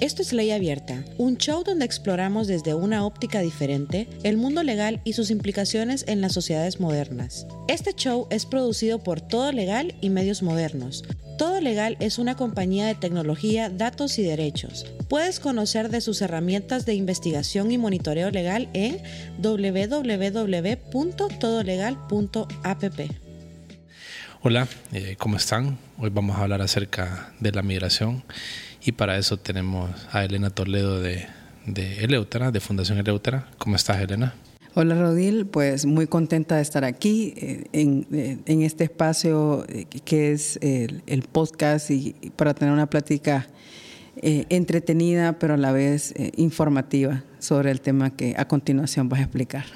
Esto es Ley Abierta, un show donde exploramos desde una óptica diferente el mundo legal y sus implicaciones en las sociedades modernas. Este show es producido por Todo Legal y Medios Modernos. Todo Legal es una compañía de tecnología, datos y derechos. Puedes conocer de sus herramientas de investigación y monitoreo legal en www.todolegal.app. Hola, eh, ¿cómo están? Hoy vamos a hablar acerca de la migración y para eso tenemos a Elena Toledo de, de Eleutera, de Fundación Eleutera. ¿Cómo estás, Elena? Hola Rodil, pues muy contenta de estar aquí eh, en, eh, en, este espacio eh, que es el, podcast y, para tener una plática eh, entretenida pero a la vez eh, informativa sobre el tema que a continuación vas a explicar.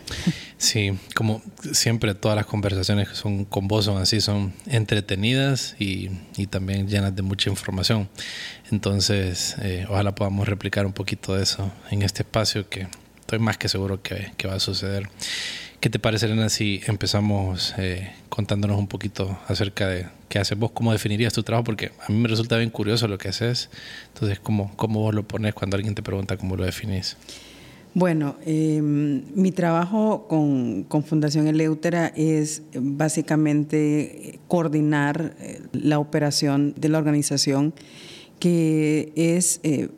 Sí, como siempre todas las conversaciones que son con vos son así, son entretenidas y, y también llenas de mucha información. Entonces, eh, ojalá podamos replicar un poquito de eso en este espacio que estoy más que seguro que, que va a suceder. ¿Qué te parece, Elena, si empezamos eh, contándonos un poquito acerca de qué haces vos, cómo definirías tu trabajo? Porque a mí me resulta bien curioso lo que haces. Entonces, ¿cómo, cómo vos lo pones cuando alguien te pregunta cómo lo definís? Bueno, eh, mi trabajo con, con, Fundación Eleutera es básicamente coordinar eh, la operación de la organización que es eh,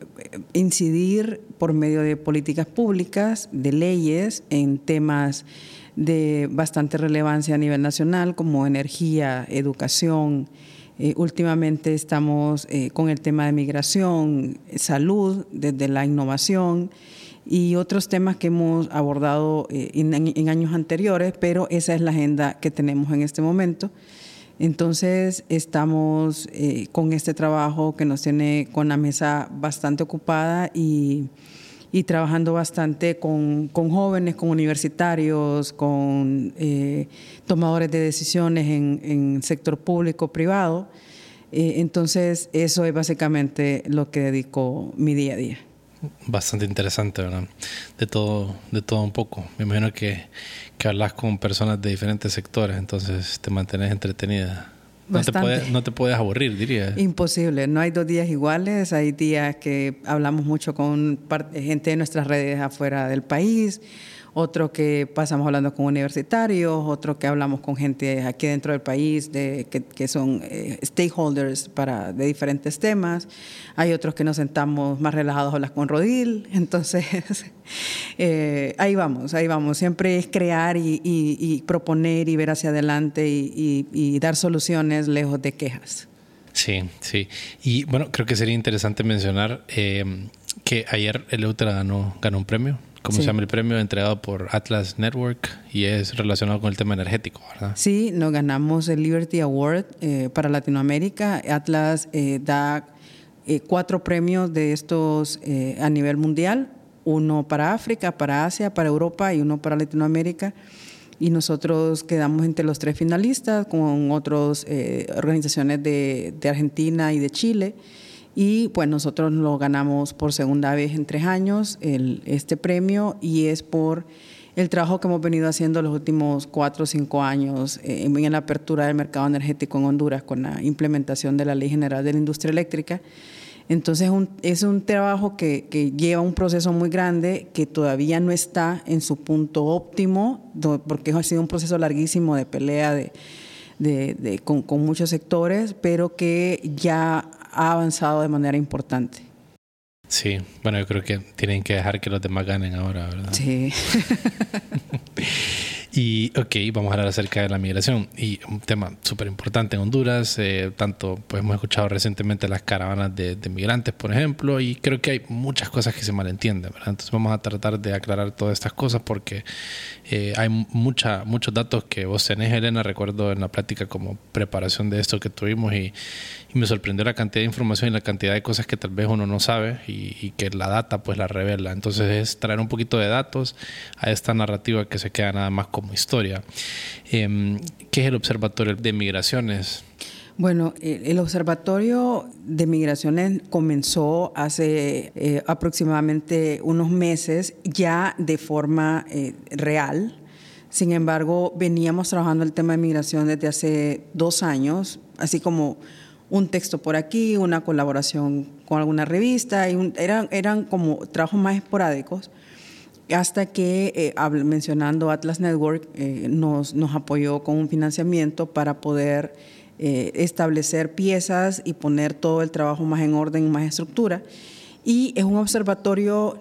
incidir por medio de políticas públicas, de leyes, en temas de bastante relevancia a nivel nacional, como energía, educación. Eh, últimamente estamos eh, con el tema de migración, salud, desde la innovación y otros temas que hemos abordado eh, en, en años anteriores, pero esa es la agenda que tenemos en este momento. Entonces estamos con este trabajo que nos tiene con la mesa bastante ocupada y, y trabajando bastante con, con, jóvenes, con universitarios, con eh, tomadores de decisiones en, en sector público, privado. Eh, entonces eso es básicamente lo que dedico mi día a día. Bastante interesante, ¿verdad? De todo, de todo un poco. Me imagino que, que hablas con personas de diferentes sectores, entonces te mantienes entretenida. No te, puedes, no te, puedes, aburrir, diría. Imposible, no hay dos días iguales, hay días que hablamos mucho con gente de nuestras redes afuera del país, otro que pasamos hablando con universitarios, otro que hablamos con gente aquí dentro del país de, que, son eh, stakeholders para, de diferentes temas. Hay otros que nos sentamos más relajados a hablar con Rodil. Entonces, eh, ahí vamos, ahí vamos. Siempre es crear y, proponer y ver hacia adelante y, dar soluciones lejos de quejas. Sí, sí. Y bueno, creo que sería interesante mencionar eh, que ayer el Eutra ganó un premio ¿Cómo sí. se llama el premio entregado por Atlas Network y es relacionado con el tema energético, ¿verdad? Sí, nos ganamos el Liberty Award eh, para Latinoamérica. Atlas eh, da eh, cuatro premios de estos eh, a nivel mundial, uno para África, para Asia, para Europa y uno para Latinoamérica. Y nosotros quedamos entre los tres finalistas con otras eh, organizaciones de, de Argentina y de Chile y pues nosotros lo ganamos por segunda vez en tres años el, este premio y es por el trabajo que hemos venido haciendo los últimos cuatro o cinco años eh, en la apertura del mercado energético en Honduras con la implementación de la Ley General de la Industria Eléctrica. Entonces un, es un trabajo que, que, lleva un proceso muy grande que todavía no está en su punto óptimo, porque ha sido un proceso larguísimo de pelea de, de, de, con, con, muchos sectores, pero que ya ha avanzado de manera importante. Sí, bueno, yo creo que tienen que dejar que los demás ganen ahora, ¿verdad? Sí. Y, ok, vamos a hablar acerca de la migración. Y un tema súper importante en Honduras. Eh, tanto, pues hemos escuchado recientemente las caravanas de, migrantes, por ejemplo, y creo que hay muchas cosas que se malentienden, ¿verdad? Entonces vamos a tratar de aclarar todas estas cosas porque eh, hay mucha, muchos datos que vos tenés, Elena. Recuerdo en la plática como preparación de esto que tuvimos y, me sorprendió la cantidad de información y la cantidad de cosas que tal vez uno no sabe y, y que la data pues la revela. Entonces es traer un poquito de datos a esta narrativa que se queda nada más como historia. Eh, ¿Qué es el Observatorio de Migraciones? Bueno, el Observatorio de Migraciones comenzó hace eh, aproximadamente unos meses ya de forma eh, real. Sin embargo, veníamos trabajando el tema de migración desde hace dos años, así como un texto por aquí, una colaboración con alguna revista, y eran, eran como trabajos más esporádicos, hasta que, eh, mencionando Atlas Network, eh, nos, apoyó con un financiamiento para poder eh, establecer piezas y poner todo el trabajo más en orden, más estructura. Y es un observatorio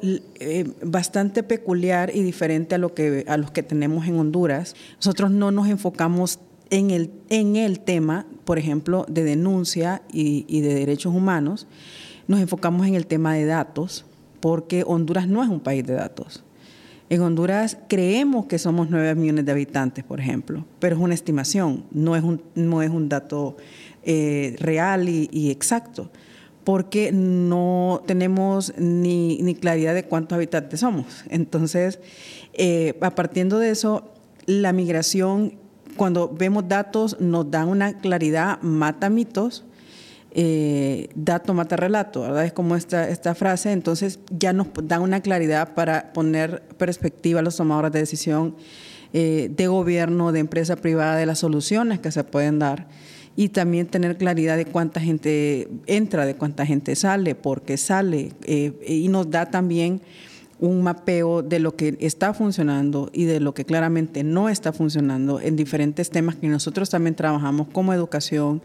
bastante peculiar y diferente a, lo que, a los que tenemos en Honduras. Nosotros no nos enfocamos en el, en el tema, por ejemplo, de denuncia y de derechos humanos, nos enfocamos en el tema de datos, porque Honduras no es un país de datos. En Honduras creemos que somos 9 millones de habitantes, por ejemplo, pero es una estimación, no es un, no es un dato eh, real y, exacto, porque no tenemos ni, ni, claridad de cuántos habitantes somos. Entonces, eh, a partir de eso, la migración, cuando vemos datos, nos dan una claridad, mata mitos, eh, dato mata relato. Es como esta, esta frase, entonces ya nos da una claridad para poner perspectiva a los tomadores de decisión eh, de gobierno, de empresa privada, de las soluciones que se pueden dar. Y también tener claridad de cuánta gente entra, de cuánta gente sale, por qué sale, eh, y nos da también un mapeo de lo que está funcionando y de lo que claramente no está funcionando en diferentes temas que nosotros también trabajamos como educación,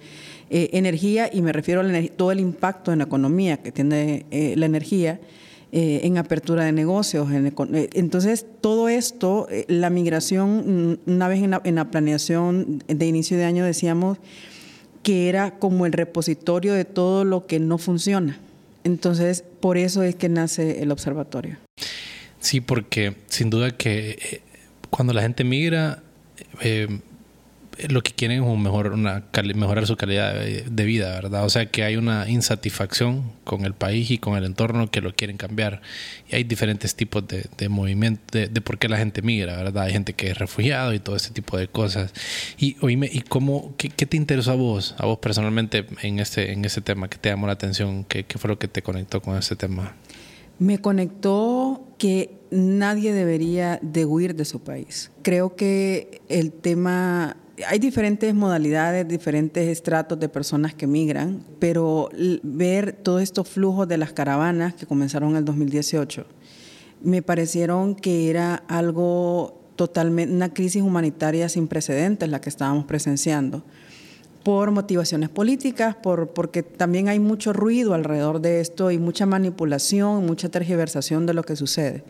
eh, energía, y me refiero a todo el impacto en la economía que tiene eh, la energía. Eh, en apertura de negocios. entonces, todo esto, la migración, mm, una vez en la, en la, planeación de inicio de año decíamos que era como el repositorio de todo lo que no funciona. Entonces, por eso es que nace el observatorio. Sí, porque sin duda que cuando la gente migra, lo que quieren es un mejor, una mejorar su calidad de, vida, ¿verdad? O sea que hay una insatisfacción con el país y con el entorno que lo quieren cambiar. Y hay diferentes tipos de, de movimiento, de, por qué la gente migra, ¿verdad? Hay gente que es refugiado y todo ese tipo de cosas. Y oíme, ¿y cómo, qué, te interesó a vos, a vos personalmente en este, en ese tema? ¿Qué te llamó la atención? ¿Qué, qué fue lo que te conectó con ese tema? Me conectó que nadie debería de huir de su país. Creo que el tema hay diferentes modalidades, diferentes estratos de personas que migran, pero ver todos estos flujos de las caravanas que comenzaron en el 2018, me parecieron que era algo totalmente, una crisis humanitaria sin precedentes la que estábamos presenciando, por motivaciones políticas, por, porque también hay mucho ruido alrededor de esto y mucha manipulación, mucha tergiversación de lo que sucede.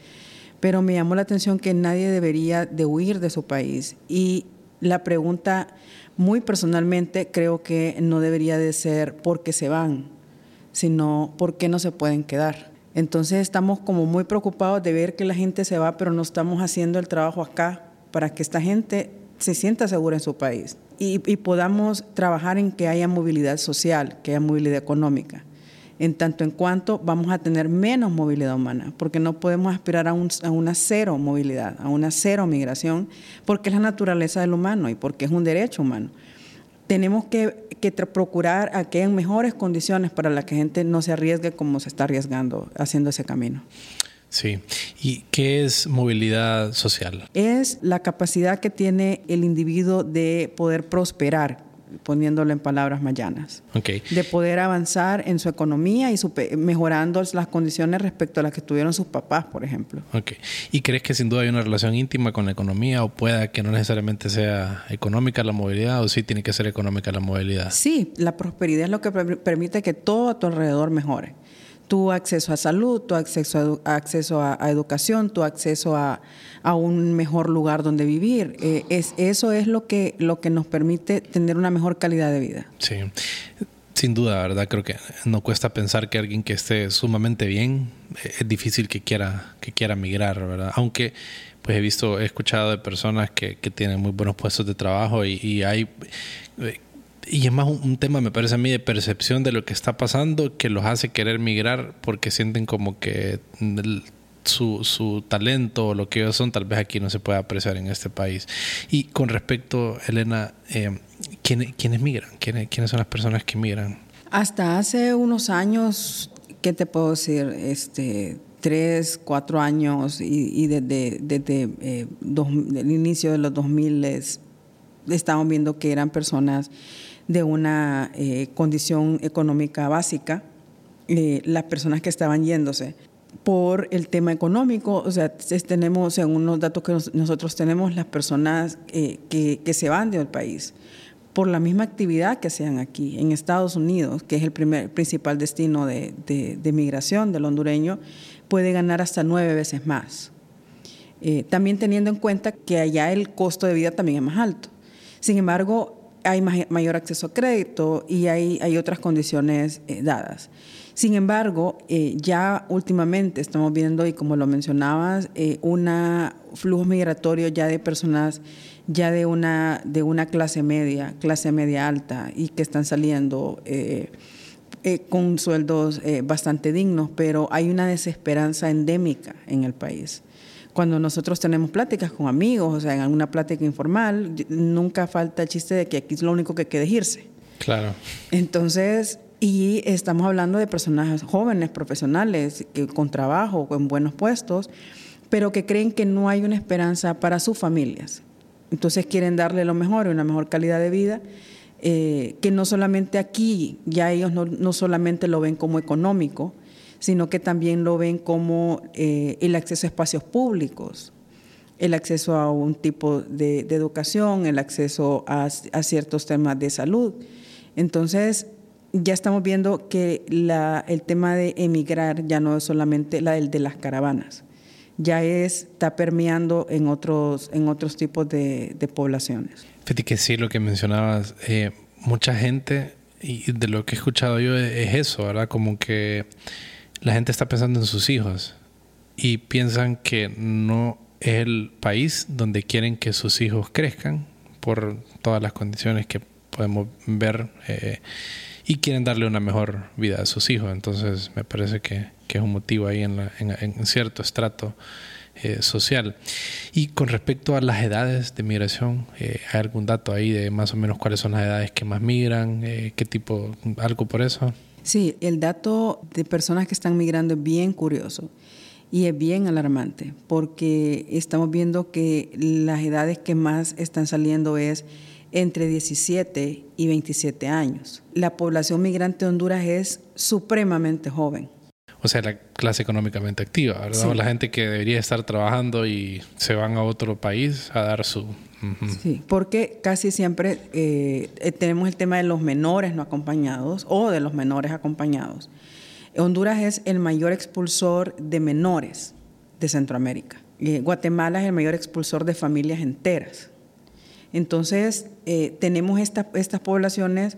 Pero me llamó la atención que nadie debería de huir de su país y la pregunta, muy personalmente, creo que no debería de ser por qué se van, sino por qué no se pueden quedar. Entonces estamos como muy preocupados de ver que la gente se va, pero no estamos haciendo el trabajo acá para que esta gente se sienta segura en su país y, y podamos trabajar en que haya movilidad social, que haya movilidad económica en tanto en cuanto vamos a tener menos movilidad humana, porque no podemos aspirar a, una cero movilidad, a una cero migración, porque es la naturaleza del humano y porque es un derecho humano. Tenemos que, procurar a que haya mejores condiciones para la que gente no se arriesgue como se está arriesgando haciendo ese camino. Sí. ¿Y qué es movilidad social? Es la capacidad que tiene el individuo de poder prosperar poniéndolo en palabras mayanas, de poder avanzar en su economía y mejorando las condiciones respecto a las que tuvieron sus papás, por ejemplo. Okay. ¿Y crees que sin duda hay una relación íntima con la economía o pueda que no necesariamente sea económica la movilidad o sí tiene que ser económica la movilidad? Sí, la prosperidad es lo que permite que todo a tu alrededor mejore tu acceso a salud, tu acceso a, acceso a, educación, tu acceso a, un mejor lugar donde vivir. Eh, es, eso es lo que, lo que nos permite tener una mejor calidad de vida. Sí, sin duda, ¿verdad? Creo que no cuesta pensar que alguien que esté sumamente bien, eh, es difícil que quiera, que quiera migrar, ¿verdad? Aunque pues he visto, he escuchado de personas que, que tienen muy buenos puestos de trabajo y, y hay eh, y es más un, tema, me parece a mí, de percepción de lo que está pasando que los hace querer migrar porque sienten como que su, su talento o lo que ellos son tal vez aquí no se puede apreciar en este país. Y con respecto, Elena, eh, ¿quiénes, migran? ¿Quiénes, ¿Quiénes son las personas que migran? Hasta hace unos años, ¿qué te puedo decir? Este, tres, cuatro años y, desde, desde eh, el inicio de los 2000 estábamos viendo que eran personas de una eh, condición económica básica, eh, las personas que estaban yéndose por el tema económico, o sea, tenemos, según los datos que nosotros tenemos, las personas eh, que, se van del país por la misma actividad que sean aquí, en Estados Unidos, que es el primer, principal destino de, de, migración del hondureño, puede ganar hasta nueve veces más. Eh, también teniendo en cuenta que allá el costo de vida también es más alto. Sin embargo, hay mayor acceso a crédito y hay, hay otras condiciones eh, dadas. Sin embargo, eh, ya últimamente estamos viendo, y como lo mencionabas, un flujo migratorio ya de personas ya de una, de una clase media, clase media alta, y que están saliendo eh, eh, con sueldos eh, bastante dignos, pero hay una desesperanza endémica en el país. Cuando nosotros tenemos pláticas con amigos, o sea, en alguna plática informal, nunca falta el chiste de que aquí es lo único que queda irse. Claro. Entonces, y estamos hablando de personas jóvenes, profesionales, que, con trabajo, con buenos puestos, pero que creen que no hay una esperanza para sus familias. Entonces quieren darle lo mejor, una mejor calidad de vida, eh, que no solamente aquí, ya ellos no, solamente lo ven como económico, sino que también lo ven como eh, el acceso a espacios públicos, el acceso a un tipo de, educación, el acceso a, ciertos temas de salud. Entonces, ya estamos viendo que el tema de emigrar ya no es solamente la del de las caravanas ya está permeando en otros, en otros tipos de, poblaciones. Fíjate que sí, lo que mencionabas, eh, mucha gente, y de lo que he escuchado yo, es eso, ¿verdad? Como que la gente está pensando en sus hijos y piensan que no es el país donde quieren que sus hijos crezcan por todas las condiciones que podemos ver eh, y quieren darle una mejor vida a sus hijos. Entonces me parece que que es un motivo ahí en, cierto estrato eh, social. Y con respecto a las edades de migración, eh, ¿hay algún dato ahí de más o menos cuáles son las edades que más migran? Eh, ¿Qué tipo, algo por eso? Sí, el dato de personas que están migrando es bien curioso y es bien alarmante porque estamos viendo que las edades que más están saliendo es entre 17 y 27 años. La población migrante de Honduras es supremamente joven o sea, la clase económicamente activa, ¿verdad? La gente que debería estar trabajando y se van a otro país a dar su... Sí, porque casi siempre eh, eh, tenemos el tema de los menores no acompañados o de los menores acompañados. Honduras es el mayor expulsor de menores de Centroamérica. Eh, Guatemala es el mayor expulsor de familias enteras. Entonces, tenemos estas poblaciones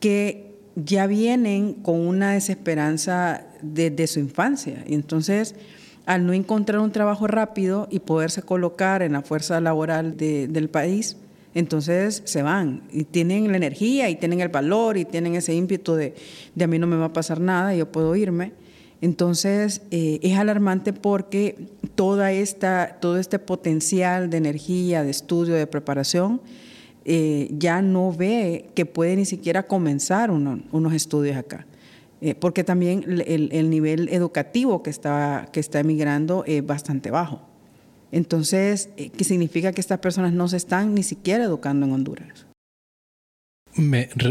que ya vienen con una desesperanza desde su infancia. Y entonces, al no encontrar un trabajo rápido y poderse colocar en la fuerza laboral del país, entonces se van y tienen la energía y tienen el valor y tienen ese ímpetu de, a mí no me va a pasar nada, yo puedo irme. Entonces eh, es alarmante porque toda esta, todo este potencial de energía, de estudio, de preparación, eh, ya no ve que puede ni siquiera comenzar unos estudios acá. Eh, porque también el, nivel educativo que está, que está emigrando es bastante bajo. Entonces, eh, ¿qué significa que estas personas no se están ni siquiera educando en Honduras?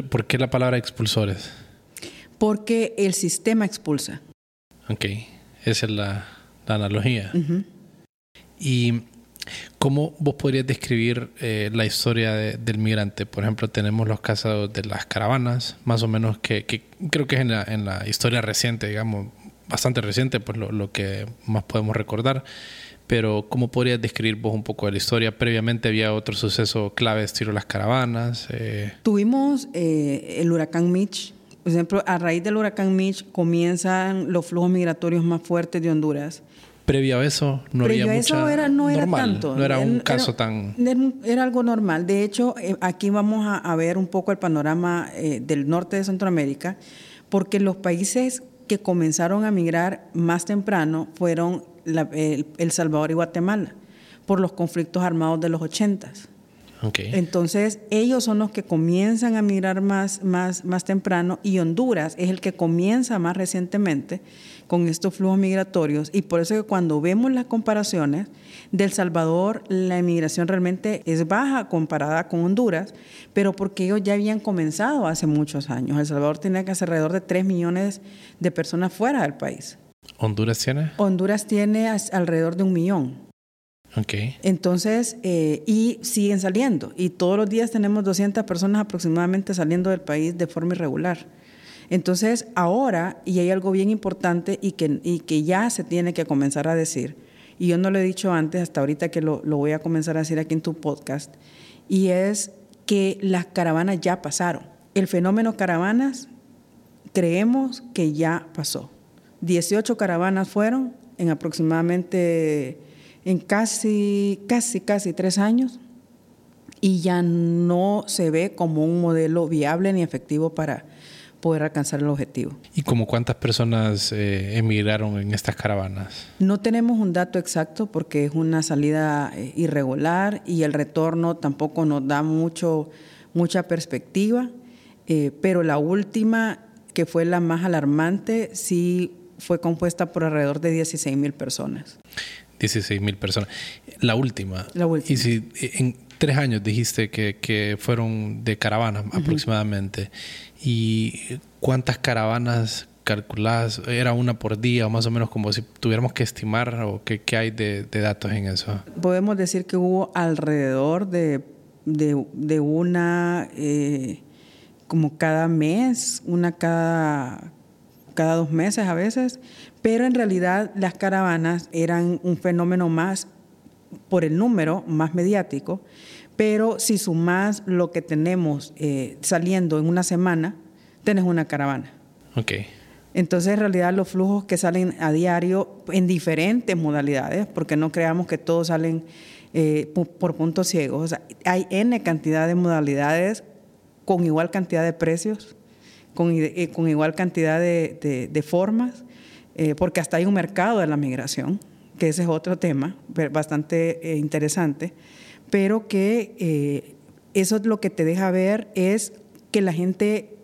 ¿Por qué la palabra expulsores? Porque el sistema expulsa. Ok, esa es la, analogía. Y ¿Cómo vos podrías describir eh, la historia del migrante? Por ejemplo, tenemos los casos de las caravanas, más o menos que, creo que es en la, historia reciente, digamos, bastante reciente, pues lo, que más podemos recordar. Pero ¿cómo podrías describir vos un poco de la historia? Previamente había otro suceso clave, estilo las caravanas. Eh. Tuvimos eh, el huracán Mitch. Por ejemplo, a raíz del huracán Mitch comienzan los flujos migratorios más fuertes de Honduras previo a eso no había mucha eso era, no era tanto. No era un caso tan... Era algo normal. De hecho, eh, aquí vamos a, ver un poco el panorama eh, del norte de Centroamérica, porque los países que comenzaron a migrar más temprano fueron el, Salvador y Guatemala, por los conflictos armados de los ochentas. Entonces, ellos son los que comienzan a migrar más, más, más temprano y Honduras es el que comienza más recientemente con estos flujos migratorios. Y por eso que cuando vemos las comparaciones, del Salvador la inmigración realmente es baja comparada con Honduras, pero porque ellos ya habían comenzado hace muchos años. El Salvador tiene que alrededor de 3 millones de personas fuera del país. ¿Honduras tiene? Honduras tiene alrededor de un millón. Okay. Entonces, eh, y siguen saliendo. Y todos los días tenemos 200 personas aproximadamente saliendo del país de forma irregular. Entonces, ahora, y hay algo bien importante y que, ya se tiene que comenzar a decir, y yo no lo he dicho antes, hasta ahorita que lo, lo voy a comenzar a decir aquí en tu podcast, y es que las caravanas ya pasaron. El fenómeno caravanas creemos que ya pasó. 18 caravanas fueron en aproximadamente en casi, casi, casi tres años y ya no se ve como un modelo viable ni efectivo para poder alcanzar el objetivo. ¿Y como cuántas personas eh, emigraron en estas caravanas? No tenemos un dato exacto porque es una salida eh, irregular y el retorno tampoco nos da mucho, mucha perspectiva, eh, pero la última, que fue la más alarmante, sí fue compuesta por alrededor de 16 mil personas. 16 mil personas. La última. La última. Y si en tres años dijiste que, que fueron de caravanas aproximadamente. ¿Y cuántas caravanas calculadas? ¿Era una por día o más o menos como si tuviéramos que estimar o qué, qué hay de, datos en eso? Podemos decir que hubo alrededor de, de, de una, eh, como cada mes, una cada, cada dos meses a veces, pero en realidad las caravanas eran un fenómeno más por el número, más mediático, pero si sumas lo que tenemos eh, saliendo en una semana, tenés una caravana. Ok. Entonces, en realidad, los flujos que salen a diario en diferentes modalidades, porque no creamos que todos salen eh, por, puntos ciegos. O sea, hay N cantidad de modalidades con igual cantidad de precios, con, eh, con igual cantidad de, de formas eh, porque hasta hay un mercado de la migración, que ese es otro tema bastante interesante, pero que eh, eso es lo que te deja ver es que la gente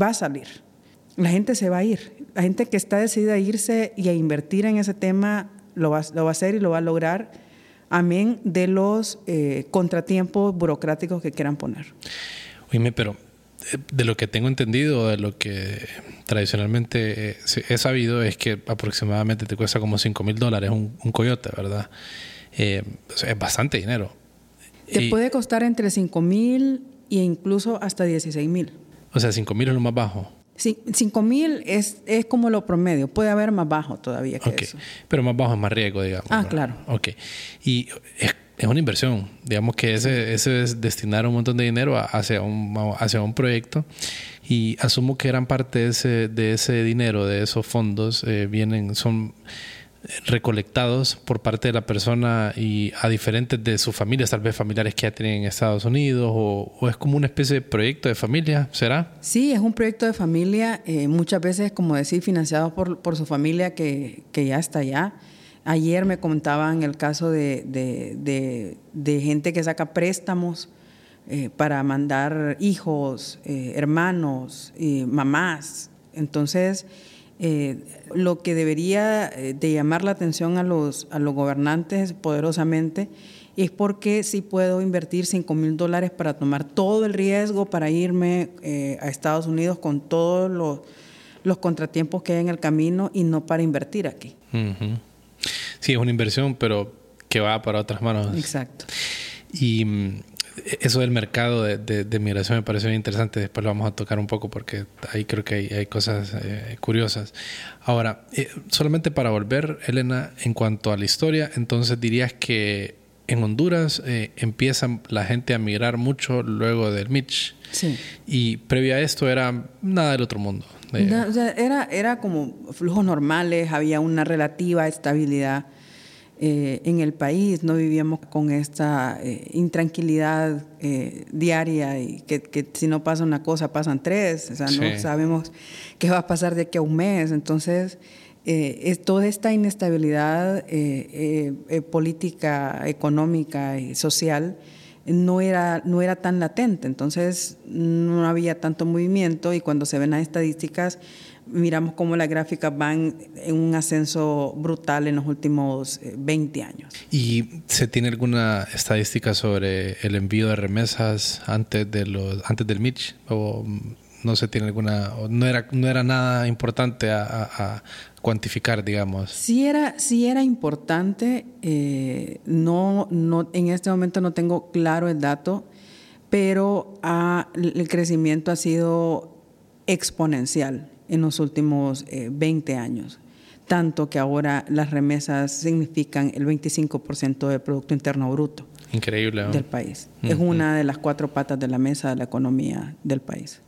va a salir, la gente se va a ir, la gente que está decidida a irse y a invertir en ese tema lo va, lo va a hacer y lo va a lograr, amén de los contratiempos burocráticos que quieran poner. Oíme, pero de lo que tengo entendido, de lo que tradicionalmente he sabido, es que aproximadamente te cuesta como 5 mil dólares un, coyote, ¿verdad? Eh, es bastante dinero. Te puede costar entre 5 mil e incluso hasta 16 mil. O sea, 5 mil es lo más bajo. Sí, 5 mil es, es como lo promedio. Puede haber más bajo todavía que eso. Pero más bajo es más riesgo, digamos. Ah, claro. Ok. Y es es una inversión. Digamos que ese, ese es destinar un montón de dinero hacia un, hacia un proyecto y asumo que gran parte de ese, de ese dinero, de esos fondos, eh, vienen, son recolectados por parte de la persona y a diferentes de sus familias, tal vez familiares que ya tienen en Estados Unidos, o, es como una especie de proyecto de familia, ¿será? Sí, es un proyecto de familia, eh, muchas veces, como decir, financiado por, por su familia que, que ya está allá. Ayer me contaban el caso de, de, gente que saca préstamos eh, para mandar hijos, eh, hermanos, mamás. Entonces, eh, lo que debería de llamar la atención a los, a los gobernantes poderosamente es porque si puedo invertir 5 mil dólares para tomar todo el riesgo para irme a Estados Unidos con todos los, los, contratiempos que hay en el camino y no para invertir aquí. Sí, es una inversión, pero que va para otras manos. Exacto. Y eso del mercado de, de, migración me pareció interesante. Después lo vamos a tocar un poco porque ahí creo que hay, cosas eh, curiosas. Ahora, eh, solamente para volver, Elena, en cuanto a la historia, entonces dirías que en Honduras eh, empieza la gente a migrar mucho luego del Mitch. Sí. Y previo a esto era nada del otro mundo. era, era como flujos normales, había una relativa estabilidad eh, en el país, no vivíamos con esta eh, intranquilidad diaria y que, si no pasa una cosa pasan tres, o sea, no sabemos qué va a pasar de aquí a un mes. Entonces, eh, es toda esta inestabilidad eh, eh, política, económica y social no era, no era tan latente, entonces no había tanto movimiento y cuando se ven las estadísticas miramos cómo las gráficas van en un ascenso brutal en los últimos 20 eh, años. ¿Y se tiene alguna estadística sobre el envío de remesas antes, de los, antes del Mitch? ¿O no se tiene alguna, no era, no era nada importante a, cuantificar, digamos? Sí era, sí era importante, eh, no, no, en este momento no tengo claro el dato, pero el crecimiento ha sido exponencial en los últimos 20 eh, años, tanto que ahora las remesas significan el 25% del Producto Interno Bruto. Increíble. Del país. Es una de las cuatro patas de la mesa de la economía del país.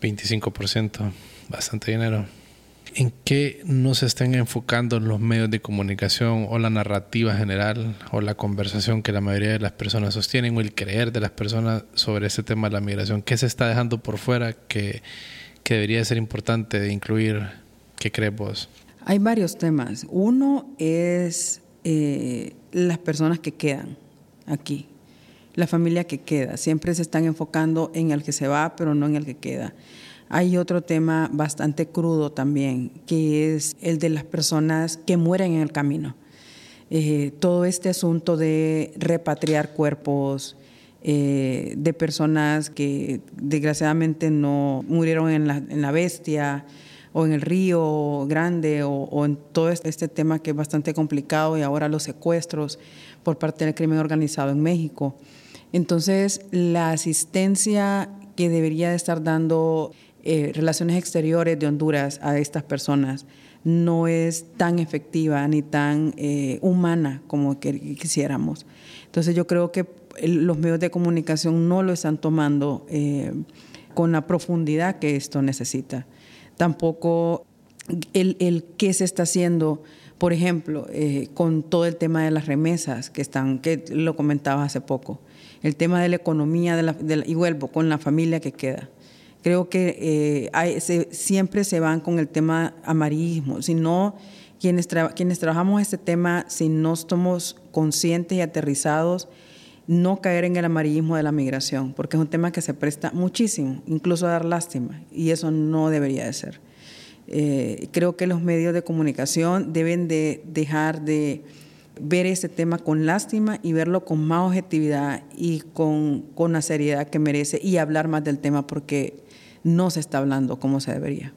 25%, bastante dinero. ¿En qué no se están enfocando los medios de comunicación o la narrativa general o la conversación que la mayoría de las personas sostienen o el creer de las personas sobre ese tema de la migración? ¿Qué se está dejando por fuera que debería ser importante incluir? ¿Qué crees vos? Hay varios temas. Uno es eh, las personas que quedan aquí, la familia que queda. Siempre se están enfocando en el que se va, pero no en el que queda. Hay otro tema bastante crudo también, que es el de las personas que mueren en el camino. Eh, todo este asunto de repatriar cuerpos, eh, de personas que desgraciadamente no murieron en la, bestia o en el río grande o, en todo este, este tema que es bastante complicado y ahora los secuestros por parte del crimen organizado en México. Entonces, la asistencia que debería de estar dando eh, Relaciones Exteriores de Honduras a estas personas no es tan efectiva ni tan eh, humana como quisiéramos. Entonces yo creo que los medios de comunicación no lo están tomando eh, con la profundidad que esto necesita. Tampoco el, el qué se está haciendo, por ejemplo, eh, con todo el tema de las remesas que están, que lo comentaba hace poco, el tema de la economía de la, y vuelvo con la familia que queda. Creo que eh, siempre se van con el tema amarillismo, si no quienes, quienes trabajamos este tema, si no estamos conscientes y aterrizados no caer en el amarillismo de la migración, porque es un tema que se presta muchísimo, incluso a dar lástima, y eso no debería de ser. Eh, creo que los medios de comunicación deben de dejar de ver ese tema con lástima y verlo con más objetividad y con, con la seriedad que merece y hablar más del tema porque no se está hablando como se debería.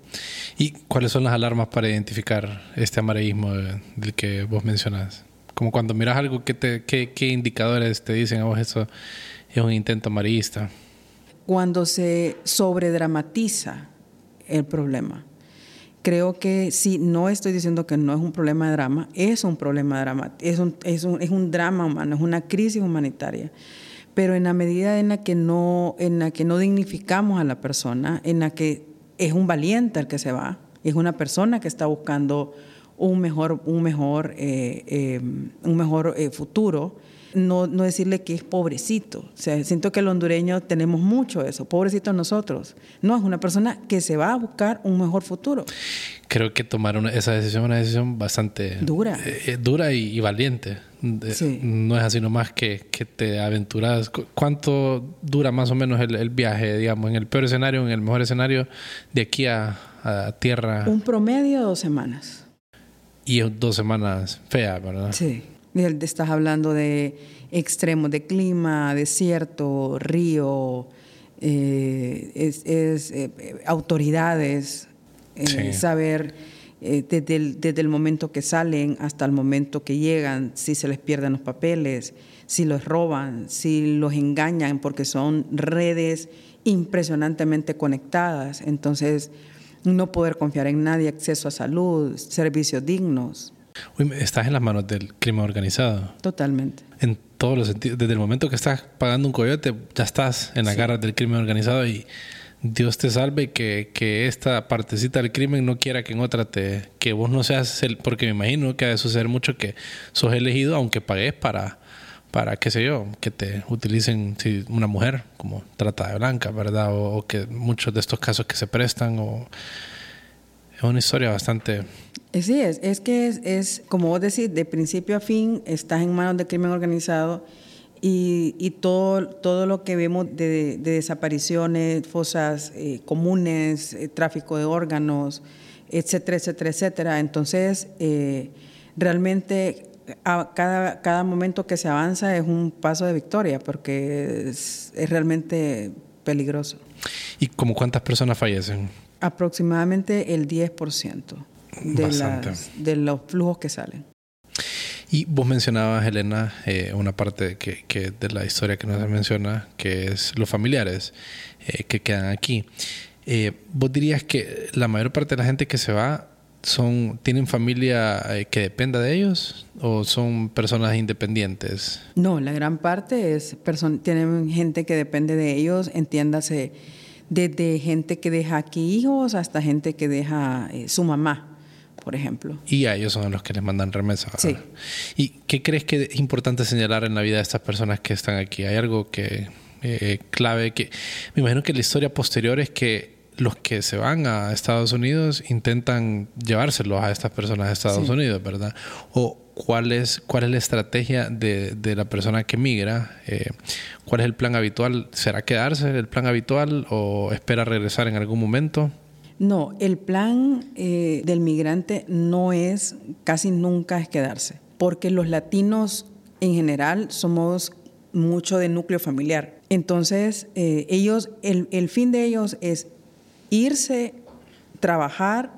¿Y cuáles son las alarmas para identificar este amarillismo del que vos mencionás? Como cuando miras algo, ¿qué, qué, indicadores te dicen vos eso es un intento amarillista? Cuando se sobredramatiza el problema. Creo que sí, no estoy diciendo que no es un problema de drama, es un problema de es un, es un, es un drama humano, es una crisis humanitaria pero en la medida en la que no en la que no dignificamos a la persona, en la que es un valiente el que se va, es una persona que está buscando un mejor, un mejor, eh, eh, un mejor eh, futuro. No, no, decirle que es pobrecito. O sea, siento que el hondureño tenemos mucho eso, pobrecito nosotros. No, es una persona que se va a buscar un mejor futuro. Creo que tomar esa decisión es una decisión bastante dura, dura y, valiente. No es así nomás que, que, te aventuras. ¿Cuánto dura más o menos el, viaje, digamos, en el peor escenario, en el mejor escenario, de aquí a, a tierra? Un promedio de dos semanas. Y dos semanas feas, ¿verdad? Sí. Estás hablando de extremos de clima, desierto, río, eh, es, eh, autoridades, eh, saber desde el, desde, el, momento que salen hasta el momento que llegan, si se les pierden los papeles, si los roban, si los engañan, porque son redes impresionantemente conectadas. Entonces, no poder confiar en nadie, acceso a salud, servicios dignos. estás en las manos del crimen organizado. Totalmente. En todos los sentidos. Desde el momento que estás pagando un coyote, ya estás en la garra del crimen organizado y Dios te salve que, que, esta partecita del crimen no quiera que en otra te... que vos no seas el... porque me imagino que ha de suceder mucho que sos elegido aunque pagues para para, qué sé yo, que te utilicen si una mujer como trata de blanca, ¿verdad? O, que muchos de estos casos que se prestan, o es una historia bastante... Sí, es, es que es, es, como vos decís, de principio a fin estás en manos del crimen organizado y, todo, todo lo que vemos de, desapariciones, fosas eh, comunes, eh, tráfico de órganos, etcétera, etcétera, etcétera. Entonces, eh, realmente a cada, cada momento que se avanza es un paso de victoria porque es, realmente peligroso. ¿Y como cuántas personas fallecen? Aproximadamente el 10% de, de los flujos que salen. Y vos mencionabas, Elena, eh, una parte que, que, de la historia que nos menciona, que es los familiares eh, que quedan aquí. Eh, ¿Vos dirías que la mayor parte de la gente que se va son tienen familia que dependa de ellos o son personas independientes? No, la gran parte es tienen gente que depende de ellos, entiéndase, desde gente que deja aquí hijos hasta gente que deja su mamá por ejemplo. Y a ellos son los que les mandan remesas. Sí. ¿Y qué crees que es importante señalar en la vida de estas personas que están aquí? ¿Hay algo que eh, clave que me imagino que la historia posterior es que los que se van a Estados Unidos intentan llevárselos a estas personas a Estados Unidos, ¿verdad? O cuál es, cuál es la estrategia de, de la persona que migra, eh, cuál es el plan habitual, ¿será quedarse el plan habitual o espera regresar en algún momento? No, el plan eh, del migrante no es, casi nunca es quedarse, porque los latinos en general somos mucho de núcleo familiar. Entonces, eh, ellos, el, fin de ellos es irse, trabajar,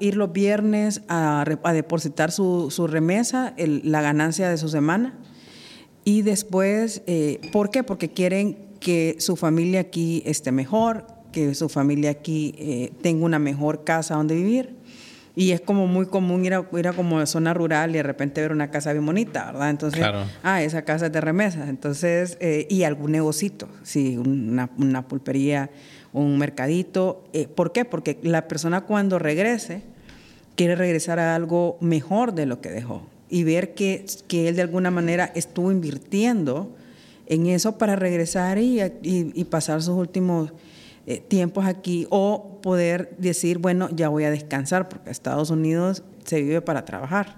ir los viernes a, depositar su, remesa, la ganancia de su semana, y después, eh, ¿por qué? Porque quieren que su familia aquí esté mejor, que su familia aquí eh, tenga una mejor casa donde vivir. Y es como muy común ir a, ir a como zona rural y de repente ver una casa bien bonita, ¿verdad? Entonces, ah, esa casa es de remesas. Entonces, eh, y algún negocito, sí, una, una pulpería, un mercadito. Eh, ¿Por qué? Porque la persona cuando regrese quiere regresar a algo mejor de lo que dejó y ver que, que él de alguna manera estuvo invirtiendo en eso para regresar y, y, pasar sus últimos eh, tiempos aquí o poder decir, bueno, ya voy a descansar, porque Estados Unidos se vive para trabajar,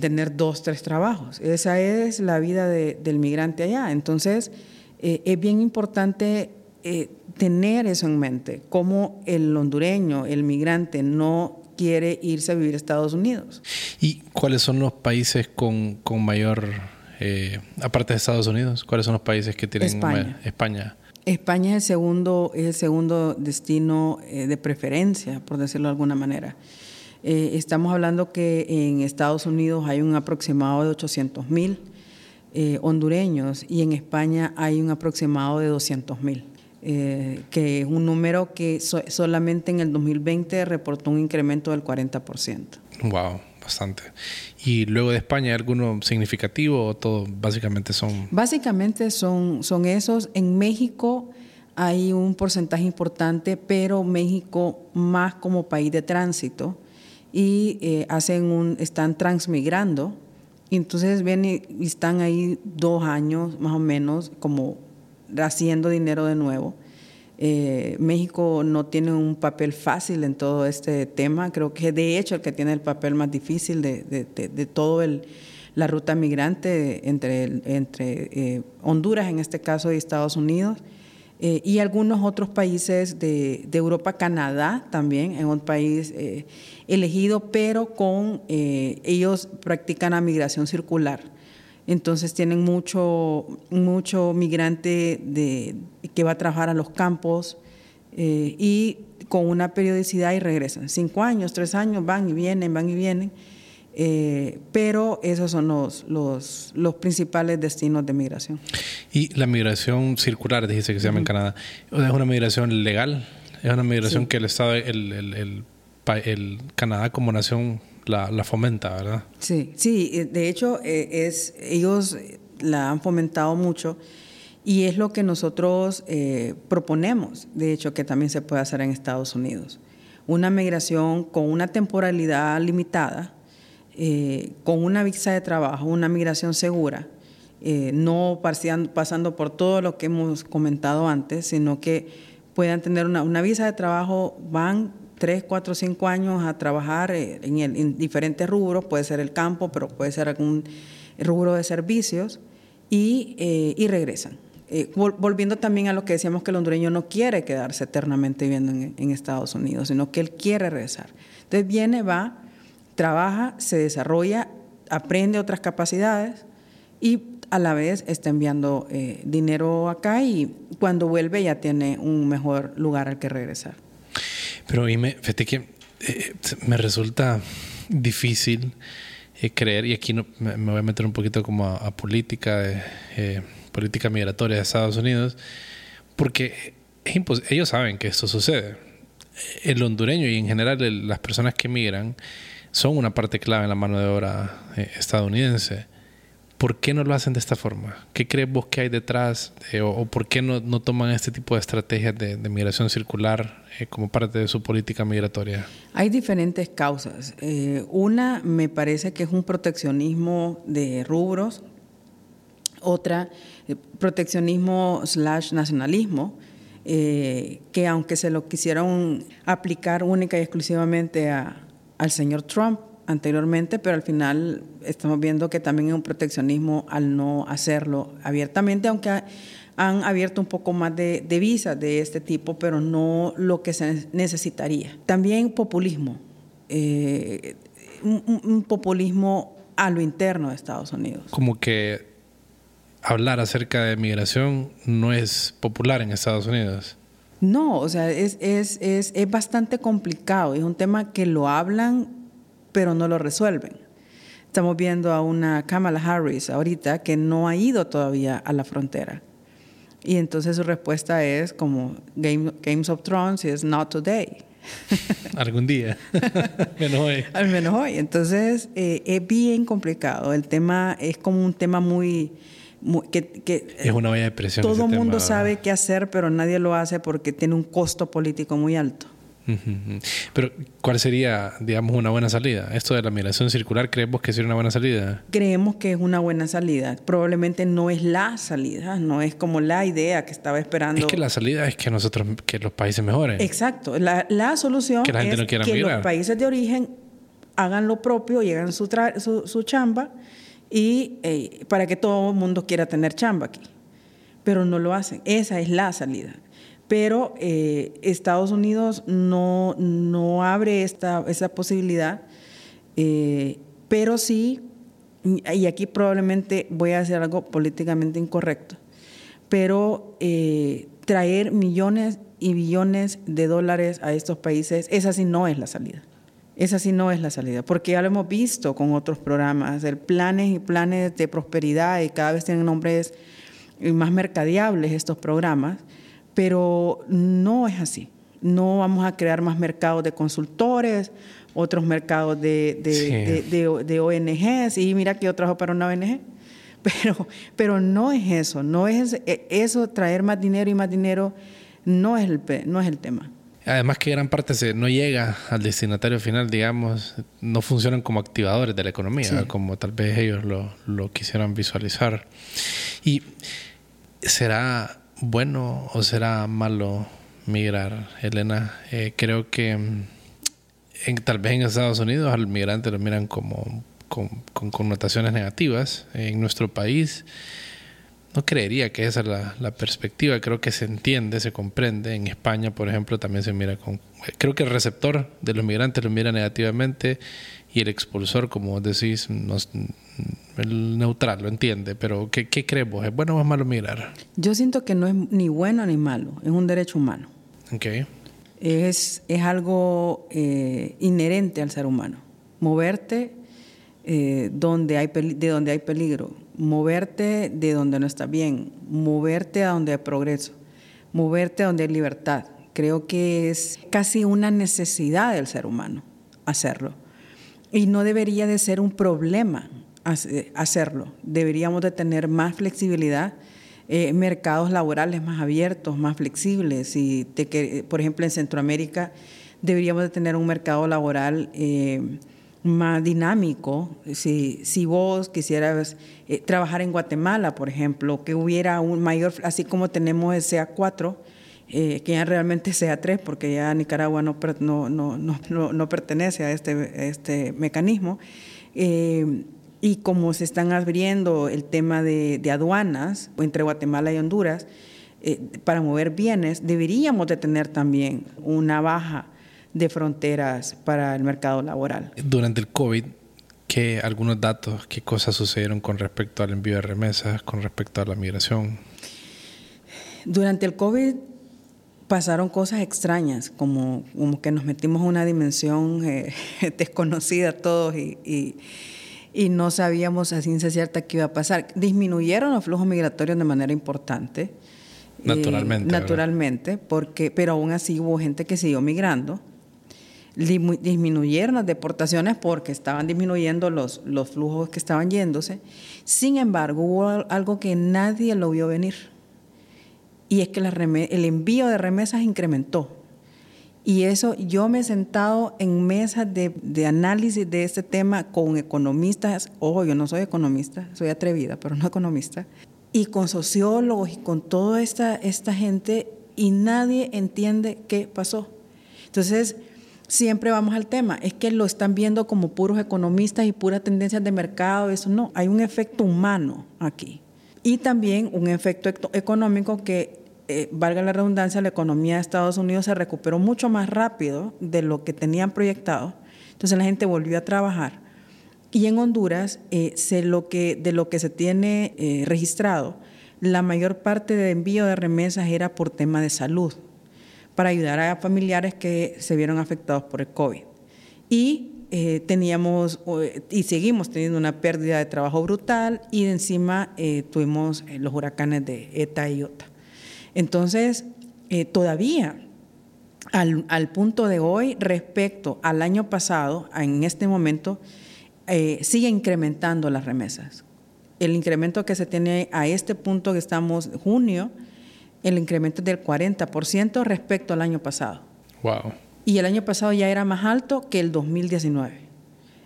tener dos, tres trabajos. Esa es la vida del migrante allá. Entonces, eh, es bien importante eh, tener eso en mente, como el hondureño, el migrante, no quiere irse a vivir a Estados Unidos. ¿Y cuáles son los países con, con mayor, aparte de Estados Unidos, cuáles son los países que tienen España? España España es el segundo, es el segundo destino eh, de preferencia, por decirlo de alguna manera. Eh, estamos hablando que en Estados Unidos hay un aproximado de 800 mil eh, hondureños y en España hay un aproximado de 200 mil, que es un número que solamente en el 2020 reportó un incremento del 40%. Wow bastante. ¿Y luego de España, alguno significativo o todo básicamente son? Básicamente son, son esos. En México hay un porcentaje importante, pero México más como país de tránsito y eh, hacen un, están transmigrando. Entonces vienen y están ahí dos años más o menos como haciendo dinero de nuevo eh, México no tiene un papel fácil en todo este tema, creo que de hecho el que tiene el papel más difícil de, de, todo el, la ruta migrante entre, entre eh, Honduras en este caso y Estados Unidos. Eh, y algunos otros países de, Europa, Canadá también, en un país elegido, pero con ellos practican la migración circular entonces tienen mucho, mucho migrante de, que va a trabajar a los campos eh, y con una periodicidad y regresan. Cinco años, tres años, van y vienen, van y vienen. Eh, pero esos son los, los, los, principales destinos de migración. ¿Y la migración circular, dijiste que se llama en Canadá, es una migración legal? ¿Es una migración que el Estado, el, el, el, el Canadá como nación la, fomenta, ¿verdad? Sí, sí, eh, de hecho eh, ellos la han fomentado mucho y es lo que nosotros eh, proponemos, de hecho, que también se puede hacer en Estados Unidos. Una migración con una temporalidad limitada, con una visa de trabajo, una migración segura, no pasando por todo lo que hemos comentado antes, sino que puedan tener una, una visa de trabajo, van tres, cuatro, cinco años a trabajar eh, en, diferentes rubros, puede ser el campo, pero puede ser algún rubro de servicios, y, y regresan. volviendo también a lo que decíamos que el hondureño no quiere quedarse eternamente viviendo en, Estados Unidos, sino que él quiere regresar. Entonces viene, va, trabaja, se desarrolla, aprende otras capacidades y a la vez está enviando eh, dinero acá y cuando vuelve ya tiene un mejor lugar al que regresar. Pero me, fíjate que eh, me resulta difícil eh, creer, y aquí no, me, voy a meter un poquito como a, política, política migratoria de Estados Unidos, porque ellos saben que esto sucede. El hondureño y en general las personas que migran son una parte clave en la mano de obra estadounidense ¿Por qué no lo hacen de esta forma? ¿Qué crees vos que hay detrás? o, por qué no, no, toman este tipo de estrategias de, migración circular eh, como parte de su política migratoria? Hay diferentes causas. Eh, una me parece que es un proteccionismo de rubros. Otra, eh, proteccionismo slash nacionalismo. que aunque se lo quisieron aplicar única y exclusivamente a, al señor Trump, anteriormente, pero al final estamos viendo que también hay un proteccionismo al no hacerlo abiertamente, aunque han abierto un poco más de, visas de este tipo, pero no lo que se necesitaría. También populismo, eh, un, populismo a lo interno de Estados Unidos. Como que hablar acerca de migración no es popular en Estados Unidos. No, o sea, es, es, es, es bastante complicado. Es un tema que lo hablan pero no lo resuelven. Estamos viendo a una Kamala Harris ahorita que no ha ido todavía a la frontera. Y entonces su respuesta es como Games of Thrones es not today. Algún día. menos hoy. Al menos hoy. Entonces eh, es bien complicado. El tema es como un tema muy... que, es una valla de presión. Todo el mundo sabe qué hacer, pero nadie lo hace porque tiene un costo político muy alto. Pero, ¿cuál sería, digamos, una buena salida? ¿Esto de la migración circular, creemos que sería una buena salida? Creemos que es una buena salida. Probablemente no es la salida, no es como la idea que estaba esperando. Es que la salida es que nosotros, que los países mejoren. Exacto. La, solución es que los países de origen hagan lo propio, llegan su, su, su chamba y eh, para que todo el mundo quiera tener chamba aquí. Pero no lo hacen. Esa es la salida pero eh, Estados Unidos no, no abre esta, posibilidad, eh, pero sí, y aquí probablemente voy a hacer algo políticamente incorrecto, pero eh, traer millones y billones de dólares a estos países, esa sí no es la salida. Esa sí no es la salida, porque ya lo hemos visto con otros programas, el planes y planes de prosperidad y cada vez tienen nombres más mercadeables estos programas pero no es así. No vamos a crear más mercados de consultores, otros mercados de, de, ONGs, y mira que yo trabajo para una ONG. Pero, pero no es eso, no es e, eso, traer más dinero y más dinero, no es el, no es el tema. Además que gran parte se, no llega al destinatario final, digamos, no funcionan como activadores de la economía, como tal vez ellos lo, lo quisieran visualizar. Y será bueno o será malo migrar, Elena? Eh, creo que mm, en, tal vez en Estados Unidos al migrante lo miran como con, connotaciones negativas. En nuestro país no creería que esa es la, perspectiva. Creo que se entiende, se comprende. En España, por ejemplo, también se mira con... Creo que el receptor de los migrantes lo mira negativamente y el expulsor, como decís, nos, el neutral lo entiende, pero ¿qué, qué crees vos? ¿Es bueno o es malo migrar? Yo siento que no es ni bueno ni malo, es un derecho humano. Okay. Es, es algo eh, inherente al ser humano. Moverte eh, donde hay de donde hay peligro, moverte de donde no está bien, moverte a donde hay progreso, moverte a donde hay libertad. Creo que es casi una necesidad del ser humano hacerlo. Y no debería de ser un problema hacerlo. Deberíamos de tener más flexibilidad, eh, mercados laborales más abiertos, más flexibles. Y por ejemplo, en Centroamérica deberíamos de tener un mercado laboral eh, más dinámico. Si, si vos quisieras eh, trabajar en Guatemala, por ejemplo, que hubiera un mayor, así como tenemos el CA4, que ya realmente sea 3 porque ya Nicaragua no, no, no, no, no pertenece a este, este mecanismo, y como se están abriendo el tema de, aduanas entre Guatemala y Honduras, eh, para mover bienes, deberíamos de tener también una baja de fronteras para el mercado laboral. Durante el COVID, ¿qué algunos datos, qué cosas sucedieron con respecto al envío de remesas, con respecto a la migración? Durante el COVID pasaron cosas extrañas, como, como que nos metimos en una dimensión eh, desconocida todos y, y, no sabíamos a ciencia cierta qué iba a pasar. Disminuyeron los flujos migratorios de manera importante. Eh, naturalmente. naturalmente, porque, pero aún así hubo gente que siguió migrando disminuyeron las deportaciones porque estaban disminuyendo los, los flujos que estaban yéndose. Sin embargo, hubo algo que nadie lo vio venir. Y es que el envío de remesas incrementó. Y eso yo me he sentado en mesas de, análisis de este tema con economistas. Ojo, yo no soy economista, soy atrevida, pero no economista. Y con sociólogos y con toda esta, esta gente y nadie entiende qué pasó. Entonces, siempre vamos al tema, es que lo están viendo como puros economistas y puras tendencias de mercado, eso no, hay un efecto humano aquí. Y también un efecto económico que, eh, valga la redundancia, la economía de Estados Unidos se recuperó mucho más rápido de lo que tenían proyectado, entonces la gente volvió a trabajar. Y en Honduras, eh, lo que, de lo que se tiene eh, registrado, la mayor parte de envío de remesas era por tema de salud para ayudar a familiares que se vieron afectados por el COVID. Y teníamos y seguimos teniendo una pérdida de trabajo brutal y encima tuvimos los huracanes de ETA y OTA. Entonces, todavía al, al, punto de hoy, respecto al año pasado, en este momento, sigue incrementando las remesas. El incremento que se tiene a este punto que estamos, junio, el incremento es del 40% respecto al año pasado. Wow. Y el año pasado ya era más alto que el 2019.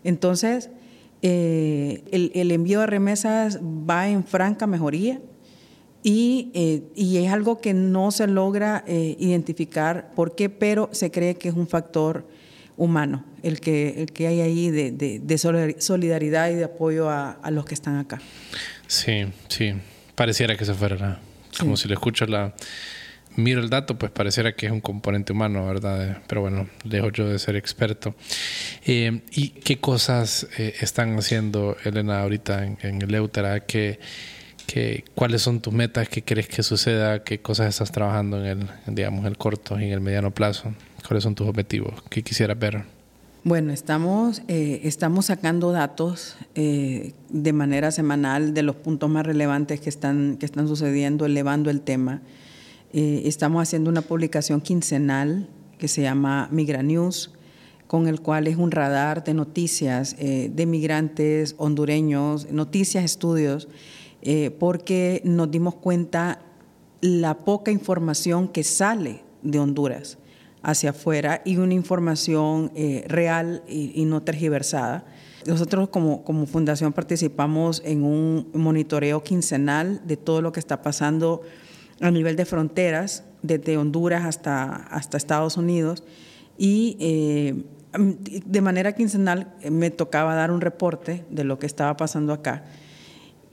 Entonces, eh, el, envío de remesas va en franca mejoría y, eh, es algo que no se logra eh, identificar por qué, pero se cree que es un factor humano el que, el que hay ahí de, solidaridad y de apoyo a, a, los que están acá. Sí, sí. Pareciera que se fuera como si le escucho la... Miro el dato, pues pareciera que es un componente humano, ¿verdad? Pero bueno, dejo yo de ser experto. Eh, ¿Y qué cosas eh, están haciendo, Elena, ahorita en, el Eutera? ¿Qué, qué, cuáles son tus metas? ¿Qué crees que suceda? ¿Qué cosas estás trabajando en el, digamos, el corto y en el mediano plazo? ¿Cuáles son tus objetivos? ¿Qué quisieras ver? Bueno, estamos, eh, estamos sacando datos eh, de manera semanal de los puntos más relevantes que están, que están sucediendo, elevando el tema. Eh, estamos haciendo una publicación quincenal que se llama Migra News, con el cual es un radar de noticias de migrantes hondureños, noticias, estudios, porque nos dimos cuenta la poca información que sale de Honduras hacia afuera y una información eh, real y, no tergiversada. Nosotros como, como fundación participamos en un monitoreo quincenal de todo lo que está pasando a nivel de fronteras, desde Honduras hasta, hasta Estados Unidos, y eh, de manera quincenal me tocaba dar un reporte de lo que estaba pasando acá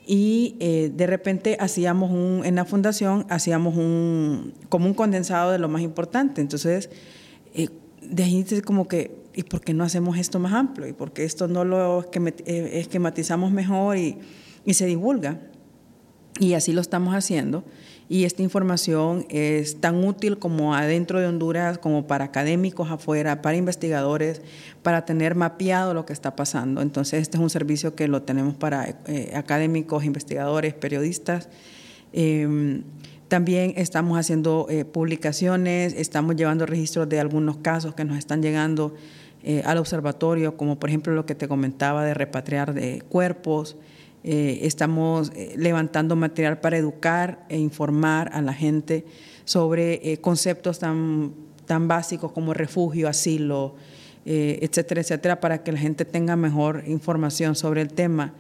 y eh, de repente hacíamos un, en la fundación, hacíamos un, como un condensado de lo más importante. Entonces, eh, de ahí como que, ¿y por qué no hacemos esto más amplio? ¿Y por qué esto no lo eh, esquematizamos mejor y, y se divulga? Y así lo estamos haciendo y esta información es tan útil como adentro de Honduras, como para académicos afuera, para investigadores, para tener mapeado lo que está pasando. Entonces, este es un servicio que lo tenemos para eh, académicos, investigadores, periodistas. Em, también estamos haciendo eh, publicaciones, estamos llevando registros de algunos casos que nos están llegando eh, al observatorio, como por ejemplo lo que te comentaba de repatriar de cuerpos. Eh, estamos eh, levantando material para educar e informar a la gente sobre eh, conceptos tan, tan básicos como refugio, asilo, etcétera, etcétera, para que la gente tenga mejor información sobre el tema.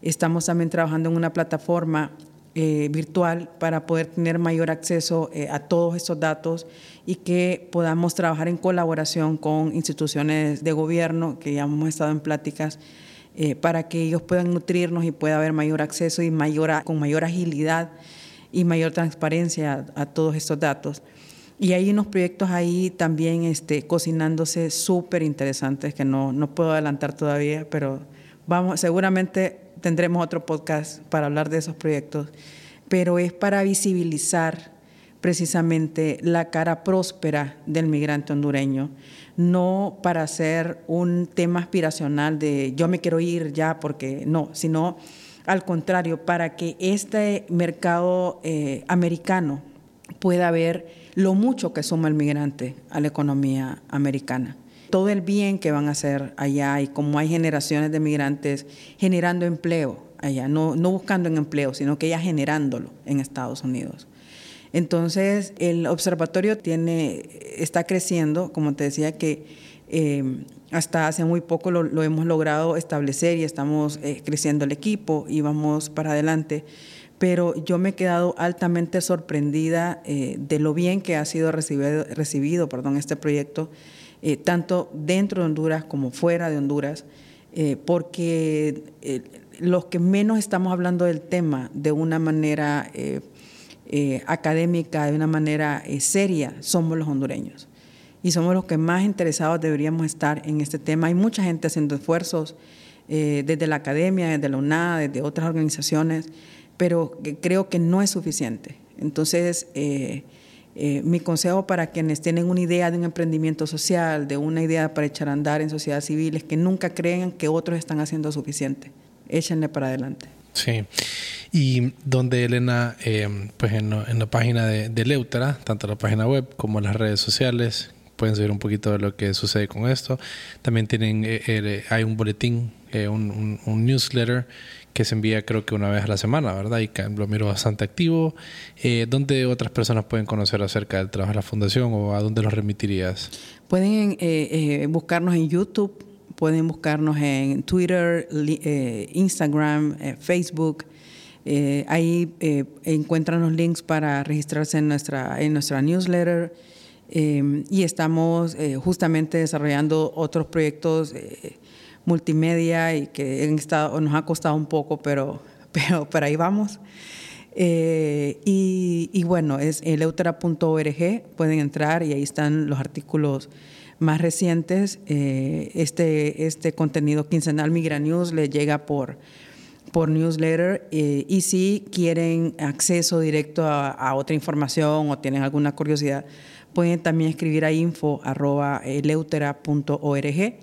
Estamos también trabajando en una plataforma virtual para poder tener mayor acceso a todos estos datos y que podamos trabajar en colaboración con instituciones de gobierno, que ya hemos estado en pláticas eh, para que ellos puedan nutrirnos y pueda haber mayor acceso y mayor, con mayor agilidad y mayor transparencia a, todos estos datos. Y hay unos proyectos ahí también este, cocinándose súper interesantes que no, no puedo adelantar todavía, pero vamos, seguramente tendremos otro podcast para hablar de esos proyectos, pero es para visibilizar precisamente la cara próspera del migrante hondureño, no para hacer un tema aspiracional de yo me quiero ir ya porque no, sino al contrario, para que este mercado eh, americano pueda ver lo mucho que suma el migrante a la economía americana. Todo el bien que van a hacer allá y como hay generaciones de migrantes generando empleo allá, no, no buscando en empleo, sino que ya generándolo en Estados Unidos. Entonces, el observatorio tiene, está creciendo, como te decía, que eh, hasta hace muy poco lo, hemos logrado establecer y estamos eh, creciendo el equipo y vamos para adelante. Pero yo me he quedado altamente sorprendida eh, de lo bien que ha sido recibido, recibido perdón, este proyecto, tanto dentro de Honduras como fuera de Honduras, porque los que menos estamos hablando del tema de una manera eh, académica, de una manera eh, seria, somos los hondureños. Y somos los que más interesados deberíamos estar en este tema. Hay mucha gente haciendo esfuerzos eh, desde la academia, desde la UNAD, desde otras organizaciones, pero creo que no es suficiente. Entonces, mi consejo para quienes tienen una idea de un emprendimiento social, de una idea para echar a andar en sociedad civil, es que nunca crean que otros están haciendo suficiente. Échenle para adelante. Sí. Y donde Elena, eh, pues en, la página de, de Leutera, tanto la página web como las redes sociales, pueden saber un poquito de lo que sucede con esto. También tienen, eh, eh, hay un boletín, un, un, newsletter que se envía creo que una vez a la semana, ¿verdad? Y lo miro bastante activo. ¿Dónde otras personas pueden conocer acerca del trabajo de la fundación o a dónde los remitirías? Pueden buscarnos en YouTube Pueden buscarnos en Twitter, eh, Instagram, eh, Facebook. Eh, ahí encuentran los links para registrarse en nuestra, en nuestra newsletter. y estamos justamente desarrollando otros proyectos multimedia y que estado, nos ha costado un poco, pero, pero, pero ahí vamos. y, y, bueno, es eleutera.org, pueden entrar y ahí están los artículos más recientes. Eh, este, este contenido quincenal Migra News le llega por, por newsletter eh, y si quieren acceso directo a, otra información o tienen alguna curiosidad, pueden también escribir a info.leutera.org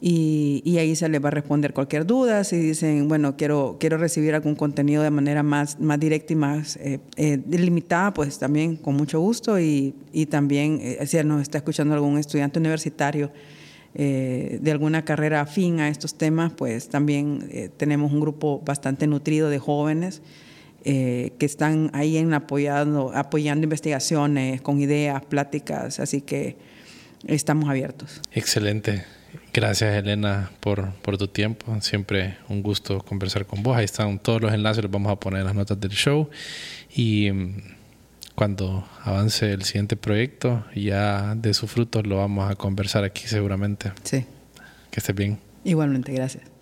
y, ahí se les va a responder cualquier duda. Si dicen, bueno, quiero, quiero recibir algún contenido de manera más, más directa y más eh, eh limitada, pues también con mucho gusto. Y, y también, eh, si nos está escuchando algún estudiante universitario eh, de alguna carrera afín a estos temas, pues también tenemos un grupo bastante nutrido de jóvenes. que están ahí en apoyando, apoyando investigaciones con ideas, pláticas, así que estamos abiertos. Excelente. Gracias Elena por, por, tu tiempo. Siempre un gusto conversar con vos. Ahí están todos los enlaces, los vamos a poner en las notas del show. Y mm, cuando avance el siguiente proyecto, ya de sus frutos lo vamos a conversar aquí seguramente. Sí. Que estés bien. Igualmente, gracias.